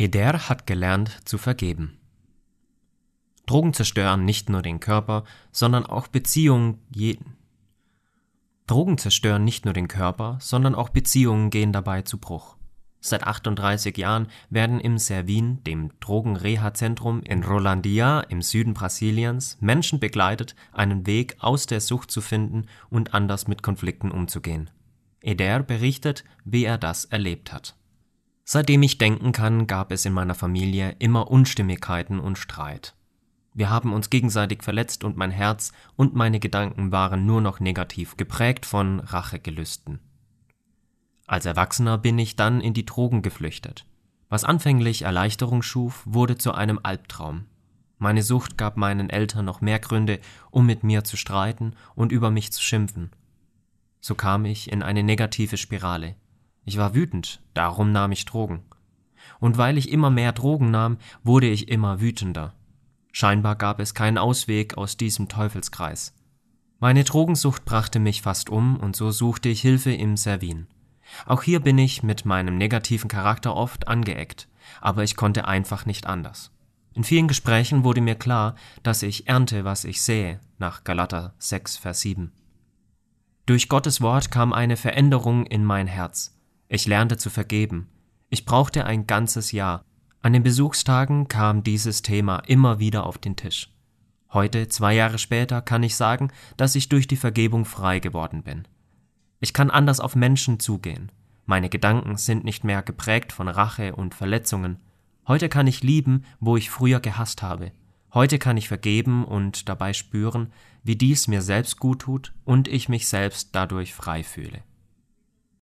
Eder hat gelernt zu vergeben. Drogen zerstören nicht nur den Körper, sondern auch Beziehungen jeden. Drogen zerstören nicht nur den Körper, sondern auch Beziehungen gehen dabei zu Bruch. Seit 38 Jahren werden im Servin, dem Drogenreha-Zentrum in Rolandia im Süden Brasiliens, Menschen begleitet, einen Weg aus der Sucht zu finden und anders mit Konflikten umzugehen. Eder berichtet, wie er das erlebt hat. Seitdem ich denken kann, gab es in meiner Familie immer Unstimmigkeiten und Streit. Wir haben uns gegenseitig verletzt und mein Herz und meine Gedanken waren nur noch negativ, geprägt von Rachegelüsten. Als Erwachsener bin ich dann in die Drogen geflüchtet. Was anfänglich Erleichterung schuf, wurde zu einem Albtraum. Meine Sucht gab meinen Eltern noch mehr Gründe, um mit mir zu streiten und über mich zu schimpfen. So kam ich in eine negative Spirale. Ich war wütend, darum nahm ich Drogen. Und weil ich immer mehr Drogen nahm, wurde ich immer wütender. Scheinbar gab es keinen Ausweg aus diesem Teufelskreis. Meine Drogensucht brachte mich fast um, und so suchte ich Hilfe im Servin. Auch hier bin ich mit meinem negativen Charakter oft angeeckt, aber ich konnte einfach nicht anders. In vielen Gesprächen wurde mir klar, dass ich ernte, was ich sähe, nach Galater 6, Vers 7. Durch Gottes Wort kam eine Veränderung in mein Herz. Ich lernte zu vergeben. Ich brauchte ein ganzes Jahr. An den Besuchstagen kam dieses Thema immer wieder auf den Tisch. Heute, zwei Jahre später, kann ich sagen, dass ich durch die Vergebung frei geworden bin. Ich kann anders auf Menschen zugehen. Meine Gedanken sind nicht mehr geprägt von Rache und Verletzungen. Heute kann ich lieben, wo ich früher gehasst habe. Heute kann ich vergeben und dabei spüren, wie dies mir selbst gut tut und ich mich selbst dadurch frei fühle.